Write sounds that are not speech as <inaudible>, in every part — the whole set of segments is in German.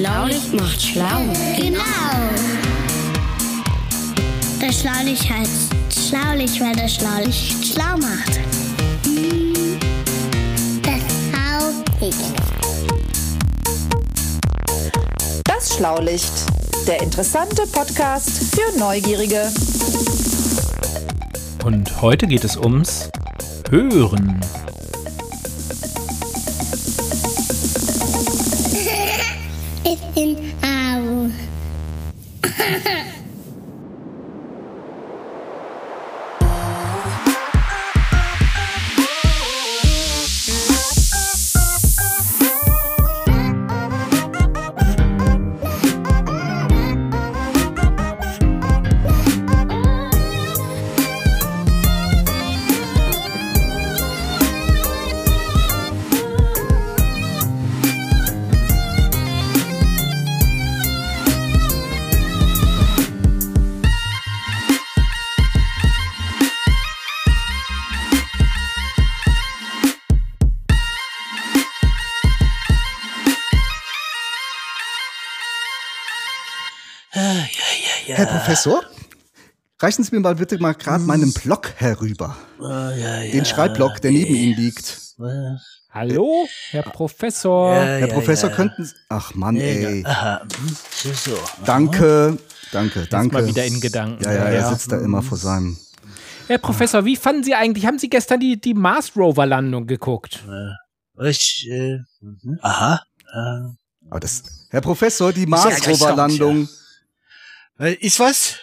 Schlaulicht macht schlau. Genau. Das Schlaulicht heißt Schlaulicht, weil das Schlaulicht schlau macht. Das Schlaulicht. Das Schlaulicht, der interessante Podcast für Neugierige. Und heute geht es ums Hören. Professor, reichen Sie mir mal bitte mal gerade meinen Block herüber. Den Schreibblock, der neben Ihnen liegt. Hallo, Herr Professor. Herr Professor, könnten Sie... Ach Mann, ey. Aha, hm, so. Danke, danke, danke. mal wieder in Gedanken. Ja, ja, er sitzt da immer vor seinem... Herr Professor, wie fanden Sie eigentlich, haben Sie gestern die, die Mars Rover Landung geguckt? Ich, äh, mhm. aha. Äh, Aber das, Herr Professor, die ja Mars-Rover-Landung. äh, ist was?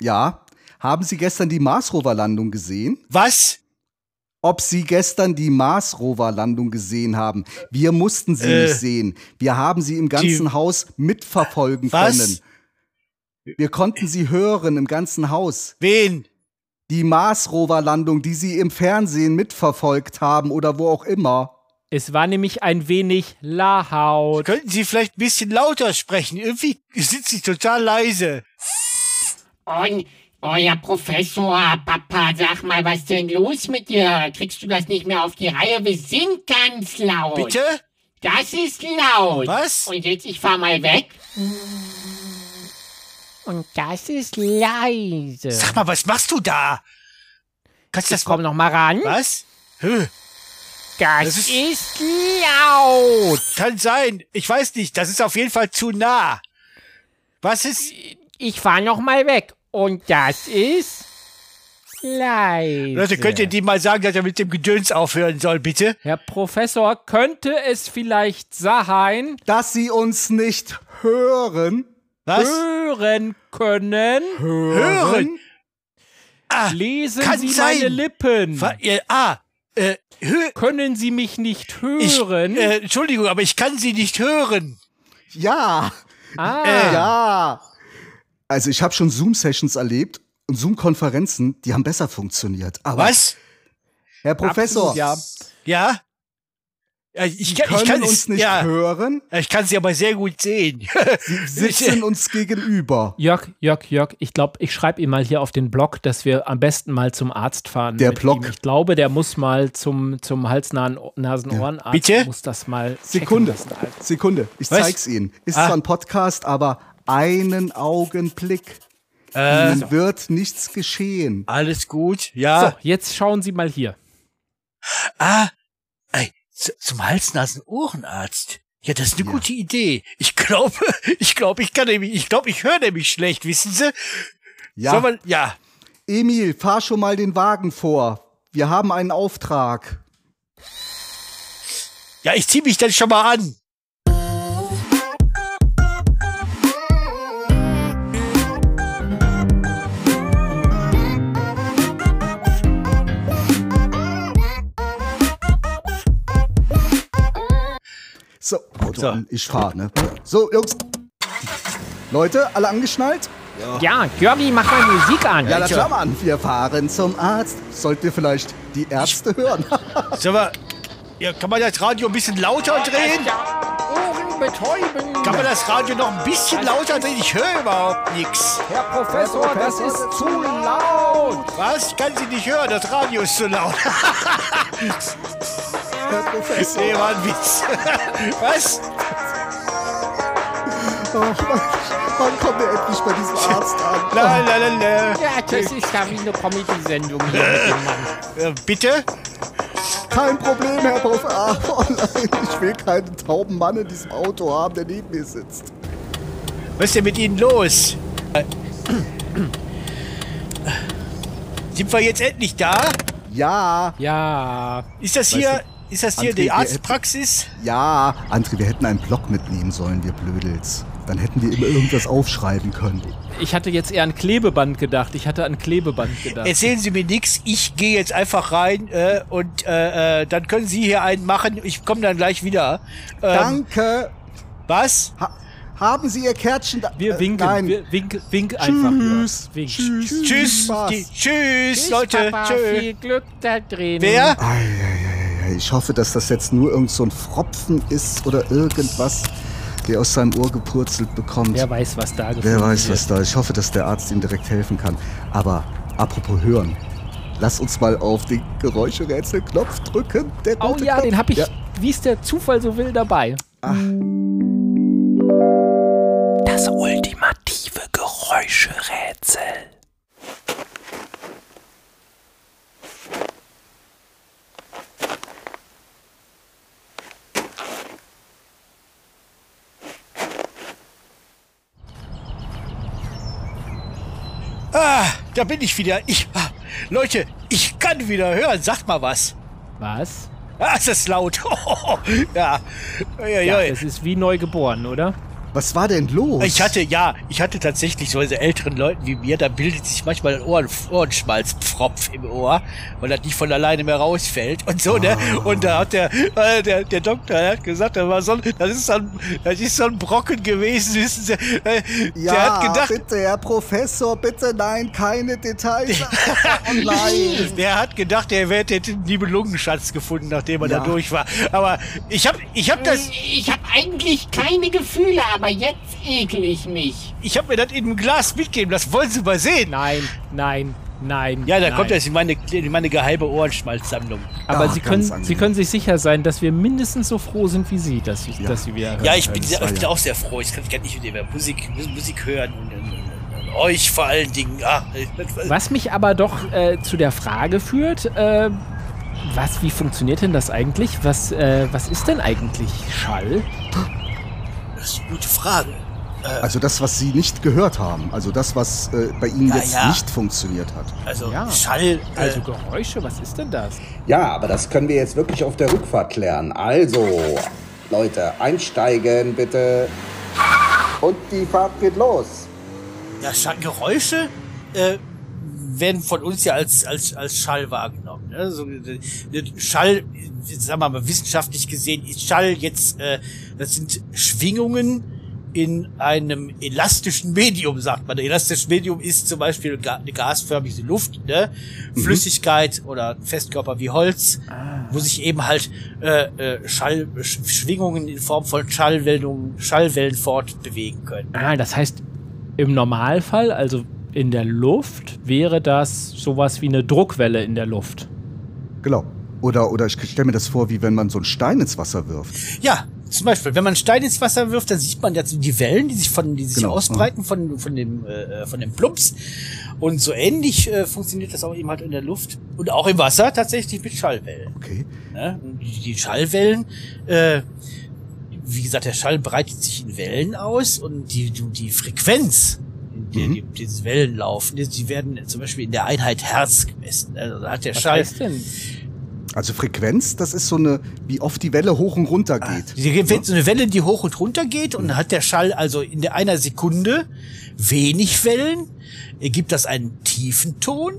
Ja, haben Sie gestern die Mars-Rover-Landung gesehen? Was? Ob Sie gestern die Mars-Rover-Landung gesehen haben? Wir mussten sie Äh, nicht sehen. Wir haben sie im ganzen Haus mitverfolgen Was? können. Wir konnten sie hören im ganzen Haus. Wen? Die Mars-Rover-Landung, die Sie im Fernsehen mitverfolgt haben oder wo auch immer. Es war nämlich ein wenig laut. Könnten Sie vielleicht ein bisschen lauter sprechen? Irgendwie sind Sie total leise. Und, euer Professor, Papa, sag mal, was denn los mit dir? Kriegst du das nicht mehr auf die Reihe? Wir sind ganz laut. Bitte? Das ist laut. Was? Und jetzt, ich fahr mal weg. Und das ist leise. Sag mal, was machst du da? Kannst du das Komm noch mal ran. Was? Hö, Das, das ist- ist, laut. kann sein. Ich weiß nicht. Das ist auf jeden Fall zu nah. Was ist... Ich fahr noch mal weg. Und das ist leise. Leute, könnt ihr die mal sagen, dass er mit dem Gedöns aufhören soll, bitte? Herr Professor, könnte es vielleicht sein, Dass Sie uns nicht hören. Was? hören können? Hören? Ah, Lesen kann Sie sein. meine Lippen? äh, ah, äh. Können Sie mich nicht Ich, hören? äh, Entschuldigung, aber ich kann Sie nicht hören. Ja, ah, äh, ja. Also ich habe schon Zoom-Sessions erlebt und Zoom-Konferenzen, die haben besser funktioniert. Aber Was? Herr Professor, absolut, ja. Ja? ja ich, Sie kann, können ich kann uns es- nicht ja, hören, Ich kann Sie aber sehr gut sehen. sitzen uns gegenüber. Jörg, Jörg, Jörg, ich glaube, ich schreibe ihm mal hier auf den Blog, dass wir am besten mal zum Arzt fahren. Der Blog. Ihm. Ich glaube, der muss mal zum, zum Hals-Nasen-Ohrenarzt. Bitte? Muss das mal Sekunde, lassen, Alter. Sekunde, ich Was? zeig's Ihnen. Ist Ah. zwar ein Podcast, aber einen Augenblick. äh, Ihnen wird nichts geschehen. alles gut, ja. So, jetzt schauen Sie mal hier. Ah, ey, zum Hals-Nasen-Ohrenarzt. Ja, das ist eine Ja. gute Idee. Ich glaube, <laughs> ich glaube, ich kann nämlich, ich glaube, ich höre nämlich schlecht, wissen Sie? Ja, Soll man, ja. Emil, fahr schon mal den Wagen vor. Wir haben einen Auftrag. Ja, ich zieh mich dann schon mal an. So, an, ich fahr, ne? So, Jungs. Leute, alle angeschnallt? Ja, Jörgi, mach mal Musik an. Ja, na klar, Mann. Wir fahren zum Arzt. Sollten wir vielleicht die Ärzte hören? <laughs> Sag mal, ja, kann man das Radio ein bisschen lauter drehen? Ohren betäuben. Kann man das Radio noch ein bisschen lauter drehen? Ich höre überhaupt nichts. Herr Professor, das ist zu laut. Was? Ich kann Sie nicht hören, das Radio ist zu laut. <laughs> <laughs> Herr Professor. Nee, war ein Witz. <laughs> Was? wann kommt er endlich bei diesem Arzt an? <laughs> La, la, la, la. Ja, das ist ja wie eine Comedy-Sendung hier mit dem Mann. Bitte? Kein Problem, Herr Professor. Ah, oh nein, ich will keinen tauben Mann in diesem Auto haben, der neben mir sitzt. Was ist denn mit Ihnen los? Sind wir jetzt endlich da? Ja, Ja, Ist das Weißt hier, ist das hier André, die Arztpraxis? ja. André, wir hätten einen Block mitnehmen sollen, wir Blödels. Dann hätten wir immer irgendwas aufschreiben können. ich hatte jetzt eher an Klebeband gedacht. Ich hatte an Klebeband gedacht. Erzählen Sie mir nichts. Ich gehe jetzt einfach rein äh, und äh, äh, dann können Sie hier einen machen. Ich komme dann gleich wieder. Ähm, Danke. Was? Ha haben Sie Ihr Kärtchen da? wir äh, winken, nein. wir wink, wink einfach. Tschüss. Ja. Wink. Tschüss. Tschüss. Die, tschüss, Leute. Papa, Tschüss. viel Glück da drin. Wer? Ich hoffe, dass das jetzt nur irgend so ein Fropfen ist oder irgendwas, der aus seinem Ohr gepurzelt bekommt. Wer weiß, was da gefunden Wer weiß, wird. was da ist. Ich hoffe, dass der Arzt ihm direkt helfen kann. Aber apropos hören. Lass uns mal auf den Geräuscherätselknopf drücken. Der Oh ja, Knopf. den habe ich, Ja. wie es der Zufall so will, dabei. Das ultimative Geräuscherätsel. Ah, da bin ich wieder. Ich, ah, Leute, ich kann wieder hören. Sagt mal was. Was? Ah, ist <laughs> das laut. ja. Ja, ui. es ist wie neu geboren, oder? Was war denn los? Ich hatte, ja, ich hatte tatsächlich so diese älteren Leuten wie mir, da bildet sich manchmal ein Ohren, Ohrenschmalzpfropf im Ohr, weil das nicht von alleine mehr rausfällt und so, ne? Ah. Und da hat der, äh, der, der Doktor der hat gesagt, das, war so, ein- das, ist so ein, das ist so ein Brocken gewesen, wissen Sie. Äh, ja, der hat gedacht, bitte, Herr Professor, bitte nein, keine Details. <laughs> oh nein. Der hat gedacht, er hätte den Nibelungenschatz gefunden, nachdem er Ja. da durch war. Aber ich hab, ich hab das, Ich habe eigentlich keine Gefühle, aber jetzt ekel ich mich. ich hab mir das in einem Glas mitgeben lassen. Wollen Sie mal sehen? Nein, nein, nein. Ja, da nein. kommt das in meine, in meine geheime Ohrenschmalzsammlung. Aber Ach, Sie, können, Sie können sich sicher sein, dass wir mindestens so froh sind wie Sie, dass, Sie- dass Sie wieder hören. Ja, ich bin, das sehr, ich bin ja- auch sehr froh. Ich kann, ich kann nicht mit dem Musik, Musik hören und, und, und, und euch vor allen Dingen. Ah, <laughs> Was mich aber doch äh, zu der Frage führt, äh, was, wie funktioniert denn das eigentlich? Was, äh, was ist denn eigentlich Schall? Das ist eine gute Frage. Also das, was Sie nicht gehört haben. Also das, was äh, bei Ihnen Ja, jetzt ja. nicht funktioniert hat. Also Ja. Schall. Äh, Also Geräusche, was ist denn das? Ja, aber das können wir jetzt wirklich auf der Rückfahrt klären. Also, Leute, einsteigen bitte. Und die Fahrt geht los. ja, Geräusche äh, werden von uns ja als, als, als Schall wahrgenommen. Ne? So, Schall, sagen wir mal wissenschaftlich gesehen, ist Schall jetzt, äh, das sind Schwingungen in einem elastischen Medium, sagt man. Ein elastisches Medium ist zum Beispiel eine gasförmige Luft, ne? Flüssigkeit oder Festkörper wie Holz, wo sich eben halt äh, äh, Schall, Sch- Schwingungen in Form von Schallwellen, Schallwellen fortbewegen können. Ah, das heißt, im Normalfall, also in der Luft, wäre das sowas wie eine Druckwelle in der Luft. Genau. Oder, oder ich stelle mir das vor, wie wenn man so einen Stein ins Wasser wirft. Ja, zum Beispiel, wenn man Stein ins Wasser wirft, dann sieht man jetzt die Wellen, die sich von, die sich Genau, ausbreiten von, von dem, äh, von dem Plumps. Und so ähnlich äh, funktioniert das auch eben halt in der Luft und auch im Wasser tatsächlich mit Schallwellen. Okay. Ne? Und Die, die Schallwellen, äh, wie gesagt, der Schall breitet sich in Wellen aus und die, die, die Frequenz, der Mhm. die, diese Wellen laufen, die, die werden zum Beispiel in der Einheit Hertz gemessen. Also da hat der Was Schall, heißt denn? Also Frequenz, das ist so eine, wie oft die Welle hoch und runter geht. Die gibt so eine Welle, die hoch und runter geht und dann hat der Schall also in der einer Sekunde wenig Wellen, ergibt das einen tiefen Ton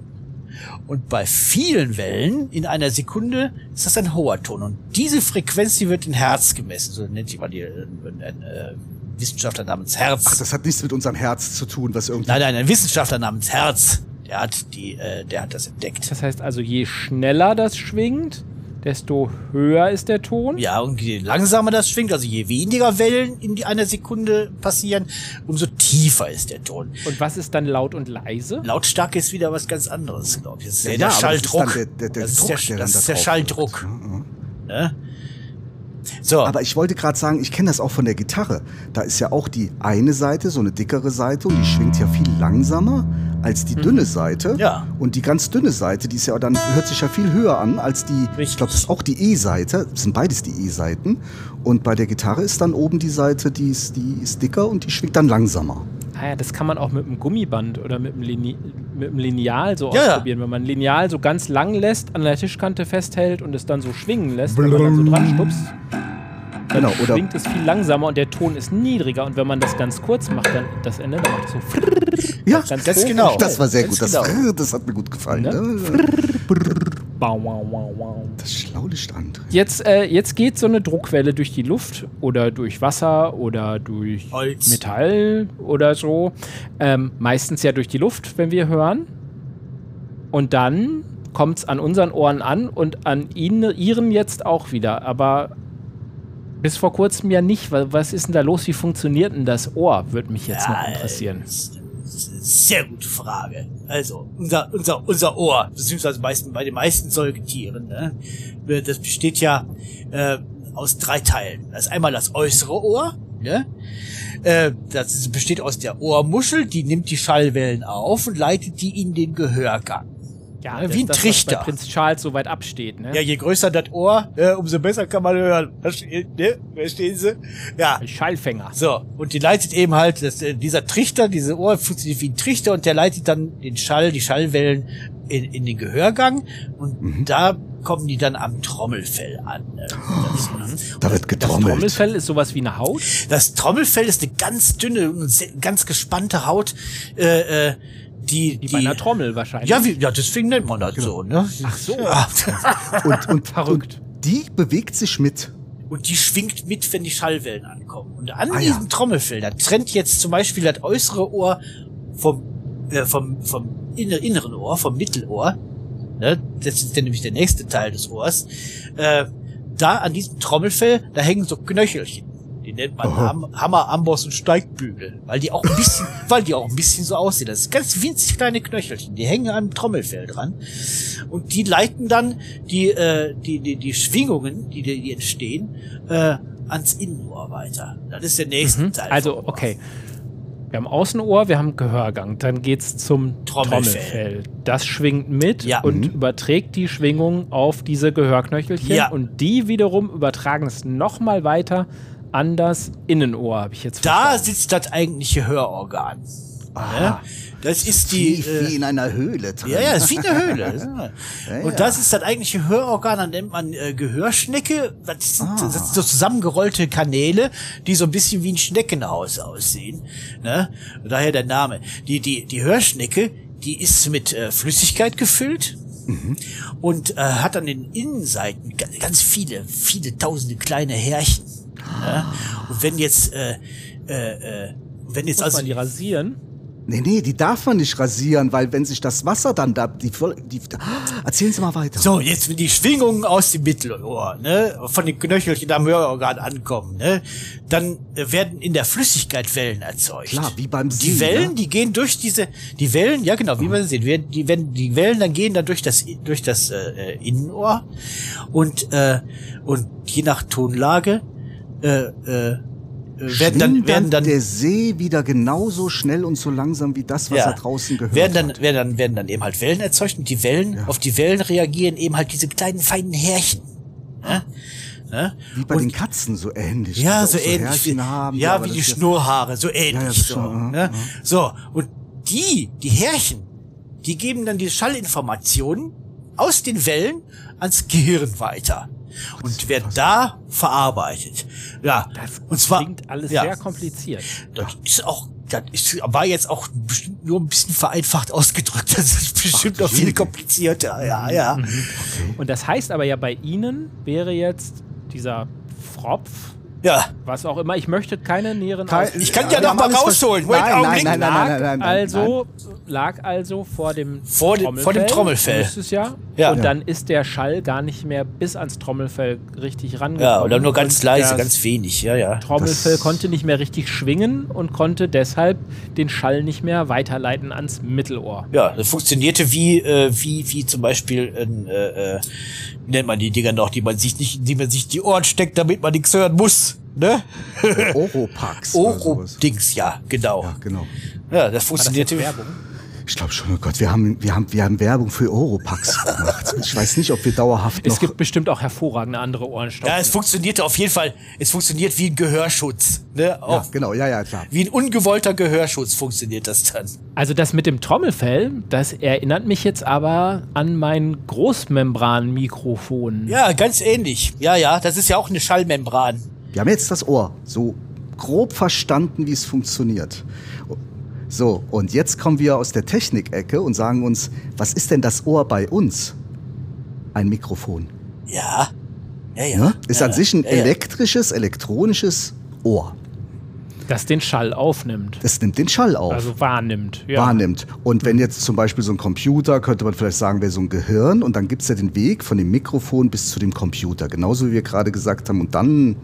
und bei vielen Wellen in einer Sekunde ist das ein hoher Ton und diese Frequenz, die wird in Hertz gemessen, so nennt jemand die, äh, äh, Wissenschaftler namens Herz. Ach, das hat nichts mit unserem Herz zu tun, was irgendwie. nein, nein, ein Wissenschaftler namens Herz, der hat die, äh, der hat das entdeckt. Das heißt also, je schneller das schwingt, desto höher ist der Ton. Ja, und je langsamer das schwingt, also je weniger Wellen in die- einer Sekunde passieren, umso tiefer ist der Ton. Und was ist dann laut und leise? Lautstärke ist wieder was ganz anderes, glaube ich. Das ist Ja, ja, ja, der das ist Schalldruck. dann der- der- der das ist Druck, der, der das dann ist da der drauf Schalldruck. wirkt. Mhm, Ne? So. Aber ich wollte gerade sagen, ich kenne das auch von der Gitarre. Da ist ja auch die eine Seite, so eine dickere Seite, und die schwingt ja viel langsamer als die dünne Seite. Mhm. Ja. Und die ganz dünne Seite, die ist ja dann hört sich ja viel höher an als die. Richtig. Ich glaube, das ist auch die E-Seite. Das sind beides die E-Seiten. Und bei der Gitarre ist dann oben die Seite, die ist, die ist dicker und die schwingt dann langsamer. Ah ja, das kann man auch mit einem Gummiband oder mit einem, Lini mit einem Lineal so Ja, ja. ausprobieren. Wenn man ein Lineal so ganz lang lässt, an der Tischkante festhält und es dann so schwingen lässt, wenn man dann so dran stupst, dann Genau, oder- schwingt es viel langsamer und der Ton ist niedriger. Und wenn man das ganz kurz macht, dann das Ende, dann macht es so Ja, ganz hoch genau. das war sehr Ganz gut. Das, genau. das hat mir gut gefallen. Ne? Ne? Das Schlaulicht André. Jetzt, äh, jetzt geht so eine Druckwelle durch die Luft oder durch Wasser oder durch Holz. Metall oder so. Ähm, meistens ja durch die Luft, wenn wir hören. Und dann kommt es an unseren Ohren an und an ihnen, ihren jetzt auch wieder. Aber bis vor kurzem ja nicht. Wa- Was ist denn da los? Wie funktioniert denn das Ohr? Würde mich jetzt noch interessieren. Eine Sehr gute Frage. Also, unser, unser, unser Ohr, beziehungsweise meisten, bei den meisten Säugetieren, ne, das besteht ja äh, aus drei Teilen. Das ist einmal das äußere Ohr, ne? Äh, das besteht aus der Ohrmuschel, die nimmt die Schallwellen auf und leitet die in den Gehörgang. Ja, wie das, ein das, was Trichter. bei Prinz Charles so weit absteht. Ne? Ja, je größer das Ohr, äh, umso besser kann man hören. Verstehen, ne? Verstehen Sie? Ja. Schallfänger. So, und die leitet eben halt, das, äh, dieser Trichter, diese Ohr funktioniert wie ein Trichter und der leitet dann den Schall, die Schallwellen in, in den Gehörgang und da kommen die dann am Trommelfell an. ne? Das, <gasps> Da wird Das getrommelt. Trommelfell ist sowas wie eine Haut. das Trommelfell ist eine ganz dünne, ganz gespannte Haut, äh, äh, die, Wie bei einer Trommel wahrscheinlich. Ja, wie, ja, deswegen nennt man das so, ne? Ach so. Ja. <laughs> Und, und, Verrückt. Und die bewegt sich mit. und die schwingt mit, wenn die Schallwellen ankommen. Und an Ah, diesem ja. Trommelfell, da trennt jetzt zum Beispiel das äußere Ohr vom, äh, vom, vom inner, inneren Ohr, vom Mittelohr. Ne? Das ist dann nämlich der nächste Teil des Ohrs. Äh, da an diesem Trommelfell, da hängen so Knöchelchen. Die nennt man Ham Hammer, Amboss und Steigbügel, weil die auch ein bisschen, <laughs> weil die auch ein bisschen so aussehen. Das sind ganz winzig kleine Knöchelchen, die hängen am Trommelfell dran und die leiten dann die äh, die die die Schwingungen, die die entstehen, äh, ans Innenohr weiter. Das ist der nächste Mhm. Teil. Also, okay. Wir haben Außenohr, wir haben Gehörgang. Dann geht's zum Trommelfell. Trommelfell. Das schwingt mit Ja. und Mhm. überträgt die Schwingung auf diese Gehörknöchelchen. Ja. Und die wiederum übertragen es nochmal weiter an das Innenohr, habe ich jetzt Da verstanden. sitzt das eigentliche Hörorgan. Ne? Das ist die Tief äh, wie in einer Höhle drin. Ja, ja, ist wie eine Höhle. <laughs> Ja. Ja, Und ja. das ist das eigentliche Hörorgan, dann nennt man äh, Gehörschnecke. Das sind, Ah. das sind so zusammengerollte Kanäle, die so ein bisschen wie ein Schneckenhaus aussehen. Ne? Daher der Name. Die, die, die Hörschnecke, die ist mit äh, Flüssigkeit gefüllt. Mhm. Und äh, hat an den Innenseiten ga- ganz viele, viele tausende kleine Härchen. Ne? Und wenn jetzt, äh, äh, äh, wenn jetzt Muss also man die rasieren. Nee, nee, die darf man nicht rasieren, weil wenn sich das Wasser dann da, die, voll- die erzählen Sie mal weiter. So, jetzt wenn die Schwingungen aus dem Mittelohr, ne, von den Knöchelchen am Hörorgan ankommen, ne, dann äh, werden in der Flüssigkeit Wellen erzeugt. Klar, wie beim Die See, Wellen, ne? die gehen durch diese, die Wellen, ja genau, wie man sehen, werden, die, wenn die Wellen dann gehen dann durch das, durch das äh, äh, Innenohr und äh, und je nach Tonlage äh, äh, werden dann werden dann der See wieder genauso schnell und so langsam wie das, was er draußen gehört werden dann, hat. werden dann, werden dann eben halt Wellen erzeugt und die Wellen, auf die Wellen reagieren eben halt diese kleinen feinen Härchen. Ne? Ne? Wie bei und- den Katzen so ähnlich. Ja, auch so ähnlich. Wie, haben, ja, wie die ja- Schnurrhaare, so ähnlich. Ja, ja, so, schon, ne? so, und die, die Härchen, die geben dann die Schallinformationen aus den Wellen ans Gehirn weiter und werden da verarbeitet. Ja, und zwar Klingt alles ja, sehr kompliziert. das ist auch, das ist, war jetzt auch bestimmt nur ein bisschen vereinfacht ausgedrückt. Das ist bestimmt noch viel komplizierter. Ja, ja. Und das heißt aber ja, bei Ihnen wäre jetzt dieser Fropf Ja, Was auch immer. Ich möchte keine näheren Kein- Ausführungen. ich kann ja wir noch mal rausholen. Wait, Nein, Augenblick. nein, nein, nein, nein, nein, nein, also lag also vor dem Vor dem- vor dem Trommelfell. Müsste es ja. Ja. Und Ja. dann ist der Schall gar nicht mehr bis ans Trommelfell richtig rangekommen. ja, oder nur ganz leise, ganz wenig. Ja, ja. Trommelfell Das- konnte nicht mehr richtig schwingen und konnte deshalb den Schall nicht mehr weiterleiten ans Mittelohr. Ja, das funktionierte wie, äh, wie, wie zum Beispiel ein, äh, äh, nennt man die Dinger noch, die man sich nicht, die man sich die Ohren steckt, damit man nichts hören muss. Ne? Oropax. Oro-Dings, ja, genau. Ja, genau. Ja, das War das Werbung? Ich glaube schon, oh Gott, wir haben, wir, haben, wir haben Werbung für Oropax gemacht. <laughs> Ich weiß nicht, ob wir dauerhaft noch... Es gibt bestimmt auch hervorragende andere Ohrenstopfen. ja, es funktionierte auf jeden Fall. Es funktioniert wie ein Gehörschutz. Ne? ja, genau, ja, ja, klar. Wie ein ungewollter Gehörschutz funktioniert das dann. Also das mit dem Trommelfell, das erinnert mich jetzt aber an mein Großmembran-Mikrofon. Ja, ganz ähnlich. Ja, ja, das ist ja auch eine Schallmembran. Wir haben jetzt das Ohr so grob verstanden, wie es funktioniert. So, und jetzt kommen wir aus der Technikecke und sagen uns, was ist denn das Ohr bei uns? Ein Mikrofon. Ja. Ja, ja. Ne? Ist ja, an sich ein ja, ja. elektrisches, elektronisches Ohr. Das den Schall aufnimmt. Das nimmt den Schall auf. Also wahrnimmt. Ja. wahrnimmt. Und wenn jetzt zum Beispiel so ein Computer, könnte man vielleicht sagen, wäre so ein Gehirn und dann gibt es ja den Weg von dem Mikrofon bis zu dem Computer. Genauso wie wir gerade gesagt haben. Und dann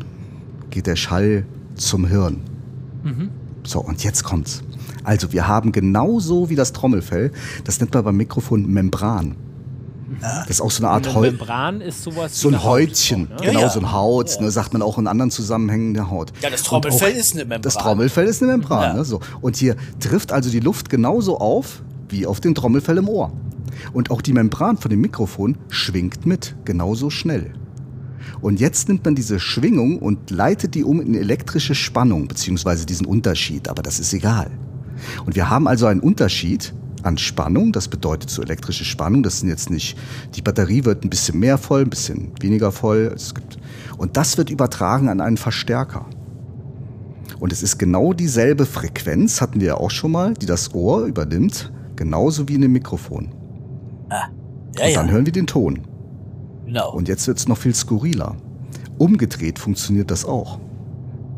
geht der Schall zum Hirn. So, und jetzt kommt's. Also wir haben genauso wie das Trommelfell, das nennt man beim Mikrofon Membran. Das ist auch so eine Art Heu Membran ist sowas so ein Haut Häutchen, auch, ne? genau Ja, ja. so ein Haut, ne, sagt man auch in anderen Zusammenhängen der Haut. Ja, das Trommelfell ist eine Membran. Das Trommelfell ist eine Membran, ne, so. Und hier trifft also die Luft genauso auf wie auf dem Trommelfell im Ohr. Und auch die Membran von dem Mikrofon schwingt mit, genauso schnell. Und jetzt nimmt man diese Schwingung und leitet die um in elektrische Spannung, beziehungsweise diesen Unterschied, aber das ist egal. Und wir haben also einen Unterschied an Spannung, das bedeutet so elektrische Spannung, das sind jetzt nicht, die Batterie wird ein bisschen mehr voll, ein bisschen weniger voll. Es gibt, und das wird übertragen an einen Verstärker. Und es ist genau dieselbe Frequenz, hatten wir ja auch schon mal, die das Ohr übernimmt, genauso wie in dem Mikrofon. Ja, Und dann ja. hören wir den Ton. Genau. Und jetzt wird es noch viel skurriler. Umgedreht funktioniert das auch.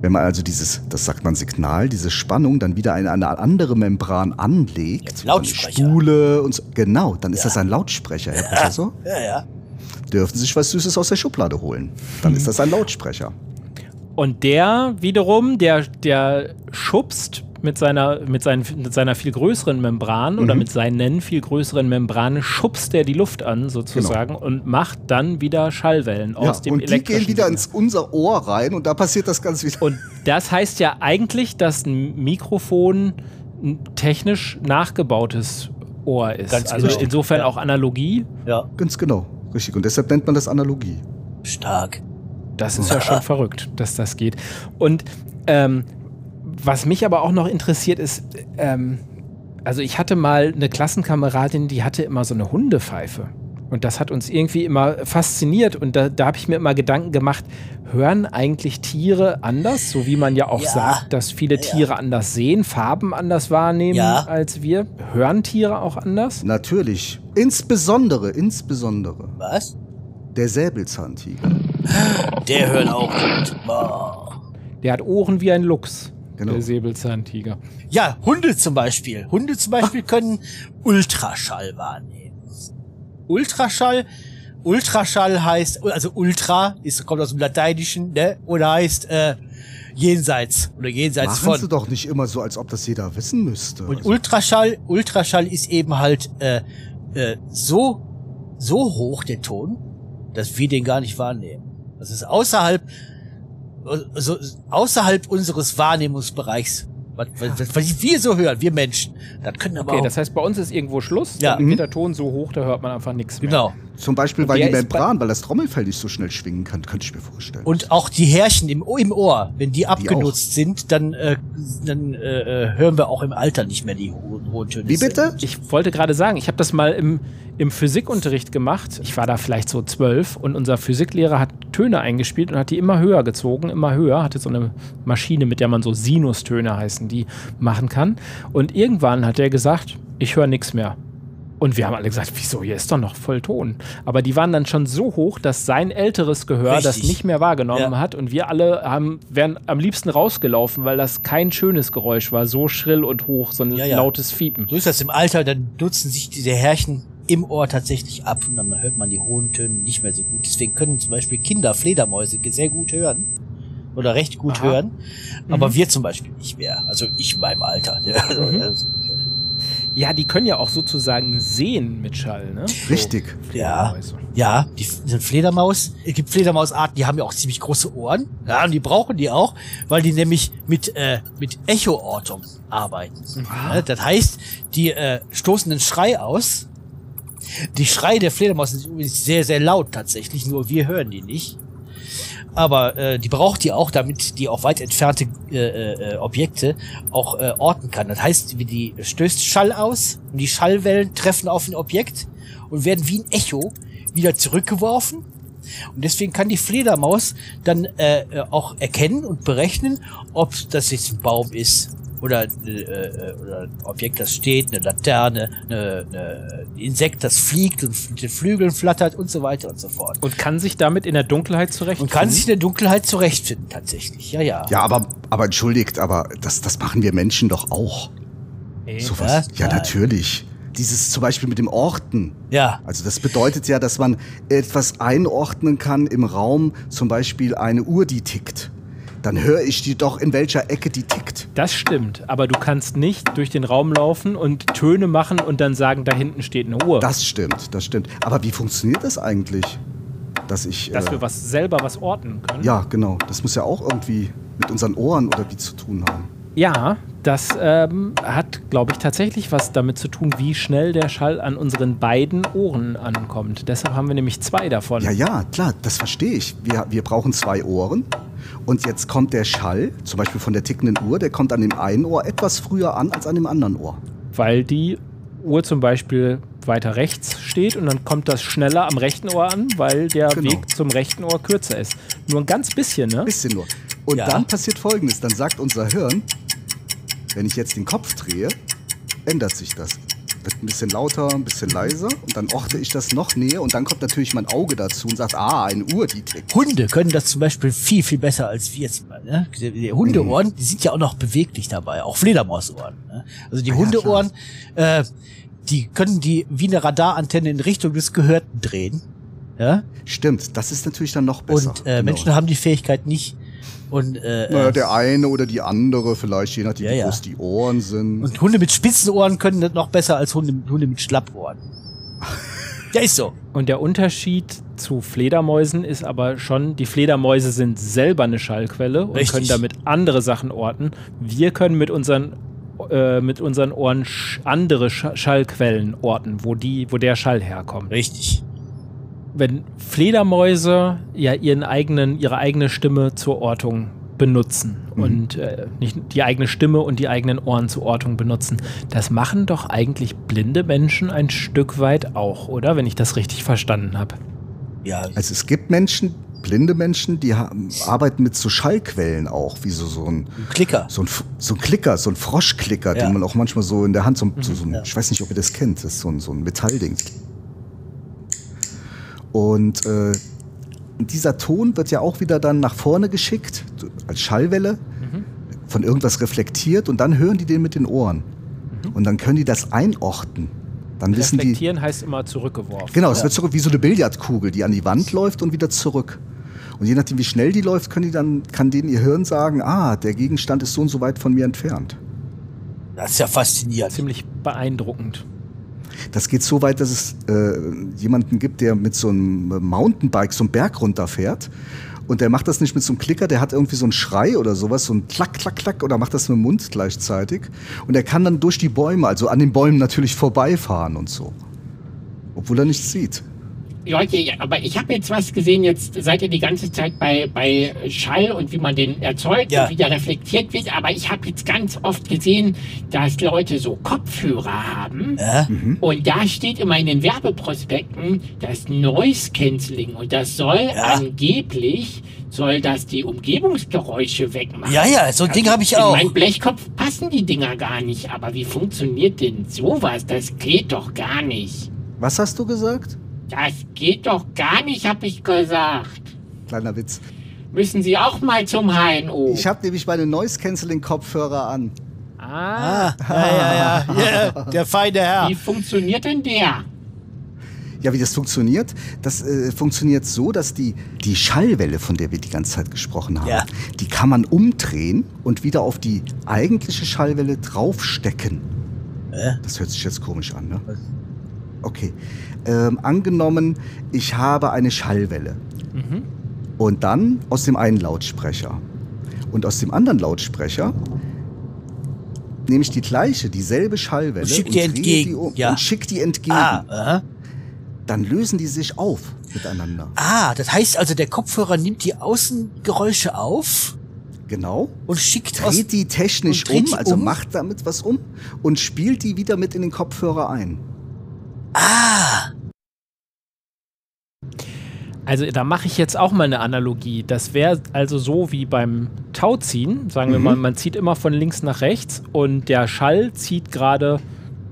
Wenn man also dieses, das sagt man Signal, diese Spannung dann wieder in eine andere Membran anlegt, Ja, eine Lautsprecher. Spule und so, genau, dann ist das ein Lautsprecher, Herr Professor. <laughs> ja, ja. Dürfen Sie sich was Süßes aus der Schublade holen. Dann ist das ein Lautsprecher. Und der wiederum, der, der schubst mit seiner, mit, seinen, mit seiner viel größeren Membran oder mit seinen viel größeren Membranen, schubst er die Luft an sozusagen und macht dann wieder Schallwellen Ja, aus dem und die elektrischen gehen wieder ins unser Ohr rein und da passiert das ganz wieder. Und das heißt ja eigentlich, dass ein Mikrofon ein technisch nachgebautes Ohr ist. Ganz also genau. insofern Ja. auch Analogie. Ja, Ganz genau, richtig. Und deshalb nennt man das Analogie. stark. Das ist ja schon <laughs> verrückt, dass das geht. Und ähm, was mich aber auch noch interessiert ist, ähm, also ich hatte mal eine Klassenkameradin, die hatte immer so eine Hundepfeife. Und das hat uns irgendwie immer fasziniert. Und da, da habe ich mir immer Gedanken gemacht, hören eigentlich Tiere anders? So wie man ja auch Ja. sagt, dass viele Tiere anders sehen, Farben anders wahrnehmen Ja. als wir. Hören Tiere auch anders? Natürlich. Insbesondere, insbesondere Was? der Säbelzahntiger. <gasps> Der hört auch gut. Boah. Der hat Ohren wie ein Luchs. Genau. Der Säbelzahntiger. Ja, Hunde zum Beispiel. Hunde zum Beispiel können Ultraschall wahrnehmen. Ultraschall, Ultraschall heißt, also Ultra ist, kommt aus dem Lateinischen, ne? Oder heißt äh, jenseits oder jenseits Machen Sie von. doch nicht immer so, als ob das jeder wissen müsste. Und Also, Ultraschall, Ultraschall ist eben halt äh, äh, so so hoch der Ton, dass wir den gar nicht wahrnehmen. Das ist außerhalb also außerhalb unseres Wahrnehmungsbereichs. Was, was, was wir so hören, wir Menschen. Das können aber Okay, auch, das heißt, bei uns ist irgendwo Schluss. Ja. Dann geht der Ton so hoch, da hört man einfach nichts mehr. genau. Zum Beispiel, weil die Membran, weil das Trommelfell nicht so schnell schwingen kann, könnte ich mir vorstellen. Und auch die Härchen im, im Ohr, wenn die abgenutzt sind, dann, äh, dann äh, äh, hören wir auch im Alter nicht mehr die hohen, hohen Töne. Wie bitte? Ich wollte gerade sagen, ich habe das mal im, im Physikunterricht gemacht. Ich war da vielleicht so zwölf und unser Physiklehrer hat Töne eingespielt und hat die immer höher gezogen, immer höher. Hatte so eine Maschine, mit der man so Sinustöne heißen, die machen kann. Und irgendwann hat er gesagt, ich höre nichts mehr. Und wir haben alle gesagt, wieso, hier ist doch noch voll Ton. Aber die waren dann schon so hoch, dass sein älteres Gehör das Richtig. nicht mehr wahrgenommen Ja. hat. Und wir alle haben, wären am liebsten rausgelaufen, weil das kein schönes Geräusch war. So schrill und hoch, so ein Ja, ja. lautes Fiepen. So ist das im Alter, dann nutzen sich diese Härchen im Ohr tatsächlich ab und dann hört man die hohen Töne nicht mehr so gut. Deswegen können zum Beispiel Kinder Fledermäuse sehr gut hören oder recht gut Aha. hören, Mhm. aber wir zum Beispiel nicht mehr. Also ich in meinem Alter. Ja, also, Mhm. also, Ja, die können ja auch sozusagen sehen mit Schall, ne? So Richtig. Ja, Fledermäuse. ja, die eine Fledermaus. Es gibt Fledermausarten, die haben ja auch ziemlich große Ohren. Ja, und die brauchen die auch, weil die nämlich mit äh, mit Echoortung arbeiten. Ja, das heißt, die äh, stoßen einen Schrei aus. Die Schreie der Fledermaus sind übrigens sehr sehr laut tatsächlich, nur wir hören die nicht. Aber äh, die braucht die auch, damit die auch weit entfernte äh, äh, Objekte auch äh, orten kann. Das heißt, die stößt Schall aus und die Schallwellen treffen auf ein Objekt und werden wie ein Echo wieder zurückgeworfen. Und deswegen kann die Fledermaus dann äh, äh, auch erkennen und berechnen, ob das jetzt ein Baum ist oder, äh, äh, oder ein Objekt, das steht, eine Laterne, eine, eine ein Insekt, das fliegt und mit den Flügeln flattert und so weiter und so fort. Und kann sich damit in der Dunkelheit Und zurechtfinden. kann sich in der Dunkelheit zurechtfinden, tatsächlich. Ja, ja. Ja, aber, aber entschuldigt, aber das, das machen wir Menschen doch auch. Nee. Sowas. Ja, Nein. natürlich. Dieses zum Beispiel mit dem Orten. Ja. Also das bedeutet ja, dass man etwas einordnen kann im Raum, zum Beispiel eine Uhr, die tickt. Dann höre ich die doch, in welcher Ecke die tickt. Das stimmt, aber du kannst nicht durch den Raum laufen und Töne machen und dann sagen, da hinten steht eine Uhr. Das stimmt, das stimmt. Aber wie funktioniert das eigentlich? Dass ich. dass äh, wir was selber was orten können. ja, genau. Das muss ja auch irgendwie mit unseren Ohren oder wie zu tun haben. Ja, das ähm, hat, glaube ich, tatsächlich was damit zu tun, wie schnell der Schall an unseren beiden Ohren ankommt. Deshalb haben wir nämlich zwei davon. Ja, ja, klar, das verstehe ich. Wir, wir brauchen zwei Ohren. Und jetzt kommt der Schall, zum Beispiel von der tickenden Uhr, der kommt an dem einen Ohr etwas früher an als an dem anderen Ohr. Weil die Uhr zum Beispiel weiter rechts steht und dann kommt das schneller am rechten Ohr an, weil der Genau. Weg zum rechten Ohr kürzer ist. Nur ein ganz bisschen, ne? Bisschen nur. Und Ja. dann passiert folgendes: Dann sagt unser Hirn, wenn ich jetzt den Kopf drehe, ändert sich das. Wird ein bisschen lauter, ein bisschen leiser und dann orte ich das noch näher und dann kommt natürlich mein Auge dazu und sagt, ah, eine Uhr, die tickt. Hunde können das zum Beispiel viel, viel besser als wir jetzt mal. Ne? Die Hundeohren, die sind ja auch noch beweglich dabei, auch Fledermausohren. Ne? Also die Ah ja, Hundeohren, äh, die können die wie eine Radarantenne in Richtung des Gehörten drehen. Ja? Stimmt, das ist natürlich dann noch besser. Und äh, Genau. Menschen haben die Fähigkeit nicht. Und, äh, Naja, der eine oder die andere, vielleicht je nachdem, Ja, wie ja. groß die Ohren sind. und Hunde mit spitzen Ohren können das noch besser als Hunde, Hunde mit Schlappohren. <laughs> Ja, ist so. Und der Unterschied zu Fledermäusen ist aber schon, die Fledermäuse sind selber eine Schallquelle und Richtig. können damit andere Sachen orten. Wir können mit unseren, äh, mit unseren Ohren sch andere Sch Schallquellen orten, wo, die, wo der Schall herkommt. Richtig. Wenn Fledermäuse ja ihren eigenen, ihre eigene Stimme zur Ortung benutzen und äh, nicht die eigene Stimme und die eigenen Ohren zur Ortung benutzen, das machen doch eigentlich blinde Menschen ein Stück weit auch, oder? Wenn ich das richtig verstanden habe. Ja, Also es gibt Menschen, blinde Menschen, die haben, arbeiten mit so Schallquellen auch, wie so, so ein ein Klicker. so ein, so ein Klicker, so ein Froschklicker, Ja. den man auch manchmal so in der Hand, so, so, so ein, Ja. ich weiß nicht, ob ihr das kennt, das ist so ein, so ein Metallding. Und äh, dieser Ton wird ja auch wieder dann nach vorne geschickt, als Schallwelle, von irgendwas reflektiert und dann hören die den mit den Ohren. Und dann können die das einordnen. Dann wissen die, Reflektieren heißt immer zurückgeworfen. Genau, es wird zurück wie so eine Billardkugel, die an die Wand läuft und wieder zurück. Und je nachdem, wie schnell die läuft, können die dann, kann denen ihr Hirn sagen, ah, der Gegenstand ist so und so weit von mir entfernt. Das ist ja faszinierend. Ziemlich beeindruckend. Das geht so weit, dass es äh, jemanden gibt, der mit so einem Mountainbike so einen Berg runterfährt. Und der macht das nicht mit so einem Klicker, der hat irgendwie so einen Schrei oder sowas, so ein Klack, Klack, Klack, oder macht das mit dem Mund gleichzeitig. Und er kann dann durch die Bäume, also an den Bäumen natürlich vorbeifahren und so. Obwohl er nichts sieht. Leute, aber ich habe jetzt was gesehen, jetzt seid ihr die ganze Zeit bei, bei Schall und wie man den erzeugt Ja. und wie der reflektiert wird, aber ich habe jetzt ganz oft gesehen, dass Leute so Kopfhörer haben Ja? und da steht immer in den Werbeprospekten das Noise Cancelling und das soll Ja. angeblich, soll das die Umgebungsgeräusche wegmachen. Ja, ja, so ein Ding habe ich In auch. meinen Blechkopf passen die Dinger gar nicht, aber wie funktioniert denn sowas? Das geht doch gar nicht. Was hast du gesagt? Das geht doch gar nicht, hab ich gesagt. Kleiner Witz. Müssen Sie auch mal zum HNO. Ich habe nämlich meine Noise-Canceling-Kopfhörer an. Ah, Ah, ja, ja, ja, <laughs> ja. Der feine Herr. Wie funktioniert denn der? Ja, wie das funktioniert? Das äh, funktioniert so, dass die, die Schallwelle, von der wir die ganze Zeit gesprochen haben, Ja. die kann man umdrehen und wieder auf die eigentliche Schallwelle draufstecken. Äh? Das hört sich jetzt komisch an, ne? Okay. Ähm, angenommen, ich habe eine Schallwelle. Und dann aus dem einen Lautsprecher. Und aus dem anderen Lautsprecher nehme ich die gleiche, dieselbe Schallwelle Und schick die entgegen, die um ja. und schick die entgegen. Ah. Dann lösen die sich auf miteinander. ah, das heißt also, der Kopfhörer nimmt die Außengeräusche auf Genau. und schickt aus. Dreht die technisch dreht um, die also um? macht damit was um und spielt die wieder mit in den Kopfhörer ein. Ah, Also da mache ich jetzt auch mal eine Analogie. Das wäre also so wie beim Tauziehen. Sagen wir Mhm. mal, man zieht immer von links nach rechts und der Schall zieht gerade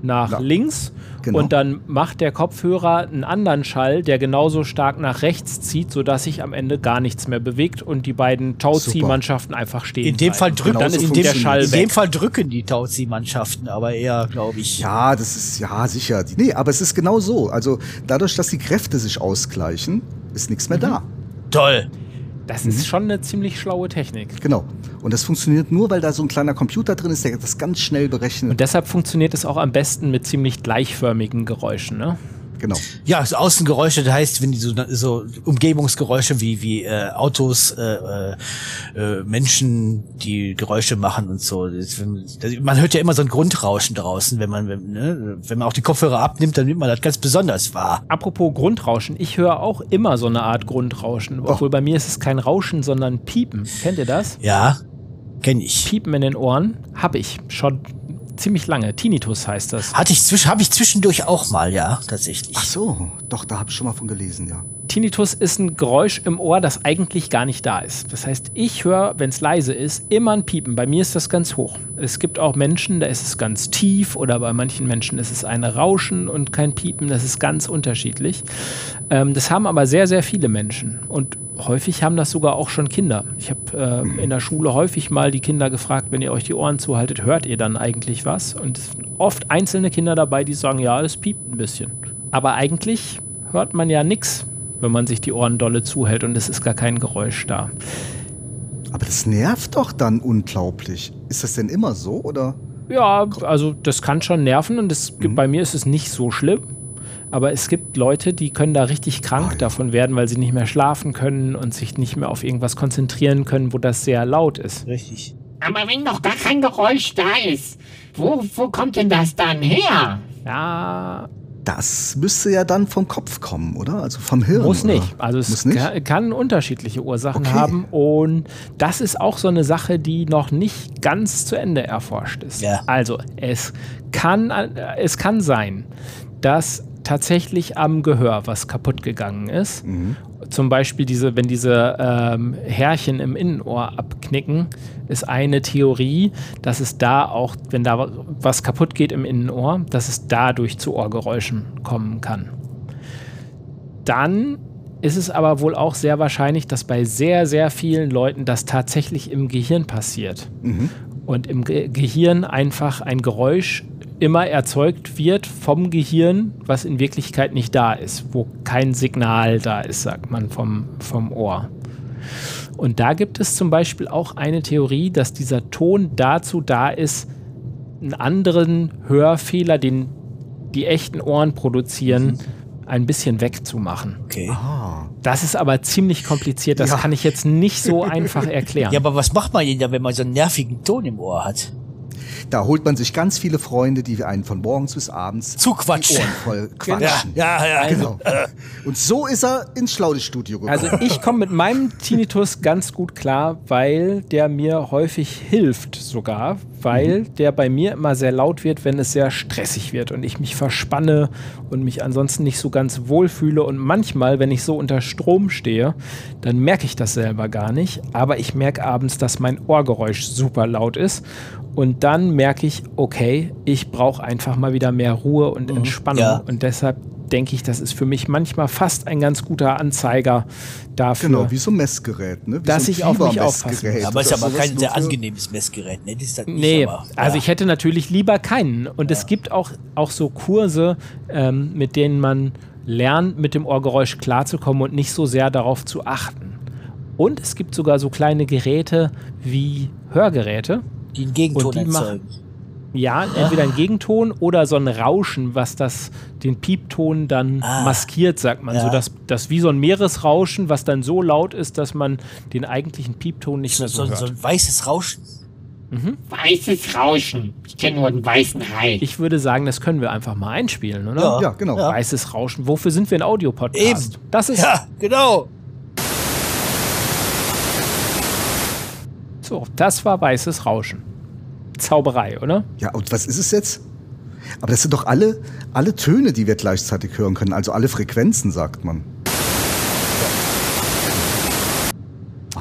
nach Ja, links genau. und dann macht der Kopfhörer einen anderen Schall, der genauso stark nach rechts zieht, sodass sich am Ende gar nichts mehr bewegt und die beiden Tauziehmannschaften einfach stehen. in dem. Fall drücken, Genau dann so ist in, der dem, funktioniert Schall in weg. dem Fall drücken die Tauziehmannschaften, aber eher, glaube ich. Ja, das ist ja sicher. Nee, aber es ist genau so. Also dadurch, dass die Kräfte sich ausgleichen, ist nichts mehr da. Toll. Das ist schon eine ziemlich schlaue Technik. Genau. Und das funktioniert nur, weil da so ein kleiner Computer drin ist, der das ganz schnell berechnet. Und deshalb funktioniert es auch am besten mit ziemlich gleichförmigen Geräuschen. Ne? Genau. Ja, so Außengeräusche, das heißt, wenn die so, so Umgebungsgeräusche wie, wie äh, Autos, äh, äh, äh, Menschen, die Geräusche machen und so. Das, wenn, das, man hört ja immer so ein Grundrauschen draußen, wenn man, wenn, ne, wenn man auch die Kopfhörer abnimmt, dann nimmt man das ganz besonders wahr. Apropos Grundrauschen, ich höre auch immer so eine Art Grundrauschen. Obwohl bei mir ist es kein Rauschen, sondern Piepen. Kennt ihr das? Ja, kenne ich. Piepen in den Ohren habe ich schon ziemlich lange. Tinnitus heißt das. Hatte ich zwischen, habe ich zwischendurch auch mal, ja, tatsächlich. Ach so, doch, da habe ich schon mal von gelesen, ja. Tinnitus ist ein Geräusch im Ohr, das eigentlich gar nicht da ist. Das heißt, ich höre, wenn es leise ist, immer ein Piepen. Bei mir ist das ganz hoch. Es gibt auch Menschen, da ist es ganz tief oder bei manchen Menschen ist es ein Rauschen und kein Piepen. Das ist ganz unterschiedlich. Ähm, das haben aber sehr, sehr viele Menschen. Und häufig haben das sogar auch schon Kinder. Ich habe äh, in der Schule häufig mal die Kinder gefragt, wenn ihr euch die Ohren zuhaltet, hört ihr dann eigentlich was? Und es sind oft einzelne Kinder dabei, die sagen, ja, das piept ein bisschen. Aber eigentlich hört man ja nichts, wenn man sich die Ohren dolle zuhält und es ist gar kein Geräusch da. Aber das nervt doch dann unglaublich. Ist das denn immer so, oder? Ja, also das kann schon nerven und es gibt, bei mir ist es nicht so schlimm. Aber es gibt Leute, die können da richtig krank davon werden, weil sie nicht mehr schlafen können und sich nicht mehr auf irgendwas konzentrieren können, wo das sehr laut ist. Richtig. Aber wenn noch gar kein Geräusch da ist, wo, wo kommt denn das dann her? Ja, Das müsste ja dann vom Kopf kommen, oder? Also vom Hirn. Muss oder? nicht. Also es nicht? Kann, kann unterschiedliche Ursachen Okay. haben und das ist auch so eine Sache, die noch nicht ganz zu Ende erforscht ist. Ja. Also es kann, äh, es kann sein, dass tatsächlich am Gehör was kaputt gegangen ist. Mhm. Zum Beispiel diese, wenn diese ähm, Härchen im Innenohr abknicken, ist eine Theorie, dass es da auch, wenn da was kaputt geht im Innenohr, dass es dadurch zu Ohrgeräuschen kommen kann. Dann ist es aber wohl auch sehr wahrscheinlich, dass bei sehr, sehr vielen Leuten das tatsächlich im Gehirn passiert. Und im Ge Gehirn einfach ein Geräusch immer erzeugt wird vom Gehirn, was in Wirklichkeit nicht da ist, wo kein Signal da ist, sagt man vom, vom Ohr. Und da gibt es zum Beispiel auch eine Theorie, dass dieser Ton dazu da ist, einen anderen Hörfehler, den die echten Ohren produzieren, ein bisschen wegzumachen. Okay. Das ist aber ziemlich kompliziert, das Ja. kann ich jetzt nicht so einfach <laughs> erklären. Ja, aber was macht man denn da, wenn man so einen nervigen Ton im Ohr hat? Da holt man sich ganz viele Freunde, die einen von morgens bis abends Zuquatschen. die Ohren voll quatschen. Ja, ja, ja. Genau. Und so ist er ins Schlaulichtstudio gekommen. Also ich komme mit meinem Tinnitus ganz gut klar, weil der mir häufig hilft sogar, weil der bei mir immer sehr laut wird, wenn es sehr stressig wird und ich mich verspanne und mich ansonsten nicht so ganz wohl fühle und manchmal, wenn ich so unter Strom stehe, dann merke ich das selber gar nicht, aber ich merke abends, dass mein Ohrgeräusch super laut ist und dann merke ich, okay, ich brauche einfach mal wieder mehr Ruhe und Entspannung Ja. und deshalb denke ich, das ist für mich manchmal fast ein ganz guter Anzeiger dafür. genau, wie so ein Messgerät, ne? Wie Dass so ein ich auf mich aufpassen muss. aber ist aber kein sehr angenehmes Messgerät, ne? Das nicht, Nee, aber, also ja. ich hätte natürlich lieber keinen. Und es gibt auch, auch so Kurse, ähm, mit denen man lernt, mit dem Ohrgeräusch klarzukommen und nicht so sehr darauf zu achten. Und es gibt sogar so kleine Geräte wie Hörgeräte. Die einen Gegenton und die machen- erzeugen. Ja, entweder ein Gegenton oder so ein Rauschen, was das, den Piepton dann Ah. maskiert, sagt man. Ja. So dass das wie so ein Meeresrauschen, was dann so laut ist, dass man den eigentlichen Piepton nicht So, mehr so, so, hört. so ein weißes Rauschen. Weißes Rauschen. Ich kenne nur einen weißen Hai. Ich würde sagen, das können wir einfach mal einspielen, oder? Ja, genau. Ja. Weißes Rauschen. Wofür sind wir ein Audiopodcast? Eben. Das ist Ja, genau. so. Das war weißes Rauschen. Zauberei, oder? Ja, und was ist es jetzt? Aber das sind doch alle, alle Töne, die wir gleichzeitig hören können, also alle Frequenzen, sagt man.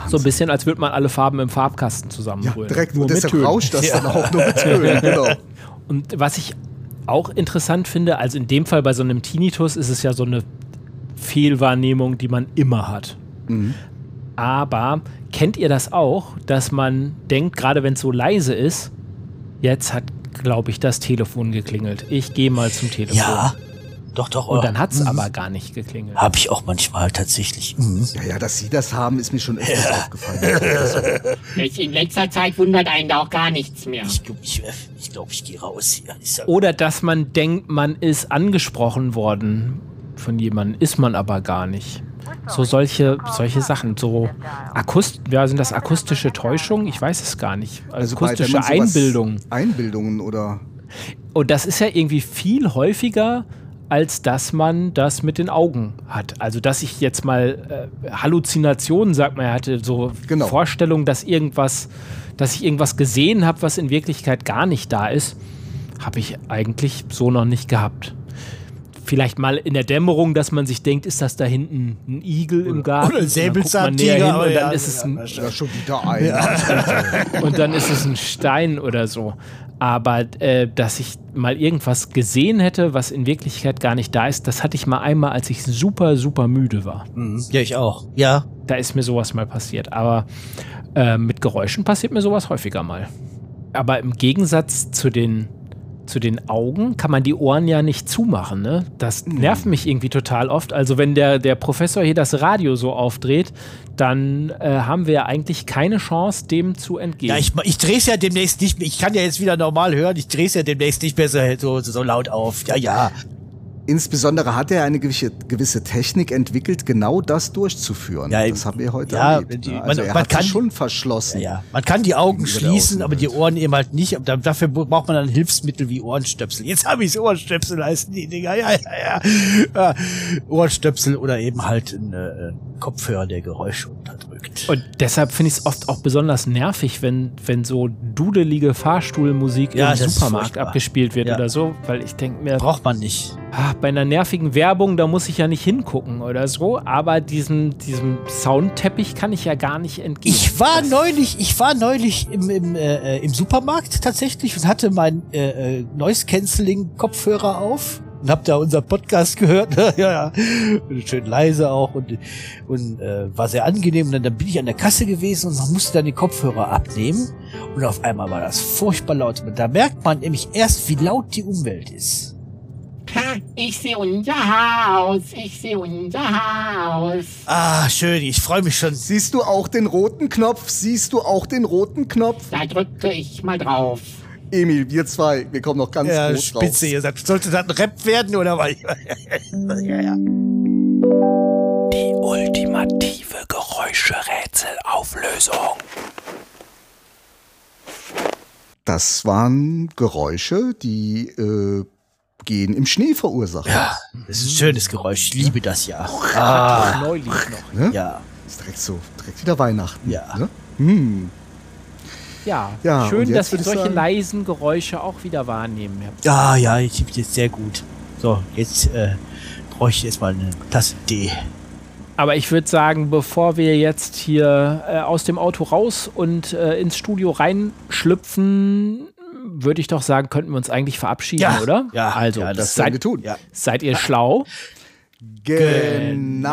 So ein bisschen, als würde man alle Farben im Farbkasten Ja, zusammenrühren. direkt. Nur und deshalb Tönen. rauscht das <laughs> dann auch nur mit Tönen, <laughs> genau. Und was ich auch interessant finde, also in dem Fall bei so einem Tinnitus ist es ja so eine Fehlwahrnehmung, die man immer hat. Aber kennt ihr das auch, dass man denkt, gerade wenn es so leise ist, jetzt hat, glaube ich, das Telefon geklingelt. Ich gehe mal zum Telefon. Ja. Doch, doch. Und dann hat es Mhm. aber gar nicht geklingelt. Hab ich auch manchmal tatsächlich. Mhm. Ja, ja, dass Sie das haben, ist mir schon öfters aufgefallen. Jetzt <laughs> in letzter Zeit wundert einen da auch gar nichts mehr. Ich glaube, ich, äh, ich, glaub, ich gehe raus hier. Ja- Oder dass man denkt, man ist angesprochen worden von jemandem, ist man aber gar nicht. So solche, solche Sachen, so Akust ja, sind das akustische Täuschungen? Ich weiß es gar nicht. Also akustische man sowas- Einbildung. Einbildungen oder. Und das ist ja irgendwie viel häufiger, als dass man das mit den Augen hat. Also, dass ich jetzt mal äh, Halluzinationen, sagt man, er hatte so Genau. Vorstellungen, dass irgendwas, dass ich irgendwas gesehen habe, was in Wirklichkeit gar nicht da ist, habe ich eigentlich so noch nicht gehabt. Vielleicht mal in der Dämmerung, dass man sich denkt, ist das da hinten ein Igel im Garten? oder ein Säbelzahntiger, und dann ja, ist es ein Ja, schon wieder <laughs> ein. und dann ist es ein Stein oder so. Aber äh, dass ich mal irgendwas gesehen hätte, was in Wirklichkeit gar nicht da ist, das hatte ich mal einmal, als ich super, super müde war. Mhm. Ja, ich auch. Ja. Da ist mir sowas mal passiert. Aber äh, mit Geräuschen passiert mir sowas häufiger mal. Aber im Gegensatz zu den, zu den Augen kann man die Ohren ja nicht zumachen. Ne? Das nervt mich irgendwie total oft. Also wenn der, der Professor hier das Radio so aufdreht, dann äh, haben wir ja eigentlich keine Chance, dem zu entgehen. Ja, ich, ich drehe es ja demnächst nicht mehr. Ich kann ja jetzt wieder normal hören. Ich drehe es ja demnächst nicht mehr so, so, so laut auf. Ja, ja. Insbesondere hat er eine gewisse, gewisse Technik entwickelt, genau das durchzuführen. Ja, das haben wir heute ja, erlebt. die- ne? man- Also er man hat kann- schon verschlossen. Ja, ja. Man kann die Augen schließen, aber die. Ohren eben halt nicht. Dafür braucht man dann Hilfsmittel wie Ohrenstöpsel. Jetzt habe ich Ohrenstöpsel heißen die Dinger. Ja, ja, ja. Ohrstöpsel oder eben halt ein äh, Kopfhörer, der Geräusche unterdrückt. Und deshalb finde ich es oft auch besonders nervig, wenn, wenn so dudelige Fahrstuhlmusik Ja, im das Supermarkt abgespielt wird Ja. oder so, weil ich denke mir, Braucht man nicht. ah, bei einer nervigen Werbung, da muss ich ja nicht hingucken oder so, aber diesem, diesem Soundteppich kann ich ja gar nicht entgehen. Ich war neulich, ich war neulich im, im, äh, im Supermarkt tatsächlich und hatte mein äh, äh, Noise Cancelling Kopfhörer auf und hab da unser Podcast gehört. <laughs> ja, ja. Schön leise auch und, und äh, war sehr angenehm. Und dann, dann bin ich an der Kasse gewesen und musste dann die Kopfhörer abnehmen. Und auf einmal war das furchtbar laut. Und da merkt man nämlich erst, wie laut die Umwelt ist. Ha, ich sehe unser Haus, ich sehe unser Haus. Ah, schön, ich freue mich schon. Siehst du auch den roten Knopf? Siehst du auch den roten Knopf? Da drückte ich mal drauf. Emil, wir zwei, wir kommen noch ganz Ja, groß spitze, raus. ihr sagt, sollte das ein Rap werden oder was? ja, <laughs> ja. Die ultimative Geräuscherätselauflösung. Das waren Geräusche, die äh, gehen im Schnee verursachen. Ja, das ist ein schönes Geräusch. Ich liebe das ja. Ah. Neulich noch. Ne? Ja, Ist direkt so, direkt wieder Weihnachten. Ja. Ne? Hm. Ja, Ja, schön, jetzt dass ich solche sagen- leisen Geräusche auch wieder wahrnehmen. Herr ja, ja, ich liebe das sehr gut. So, jetzt äh, brauche ich erstmal eine Tasse Tee. Aber ich würde sagen, bevor wir jetzt hier äh, aus dem Auto raus und äh, ins Studio reinschlüpfen, würde ich doch sagen, könnten wir uns eigentlich verabschieden, Ja, oder? ja, also, ja, Das werden wir seid, tun. Ja. seid ihr schlau?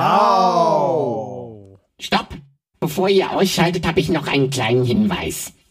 Genau. Stopp! Bevor ihr ausschaltet, habe ich noch einen kleinen Hinweis.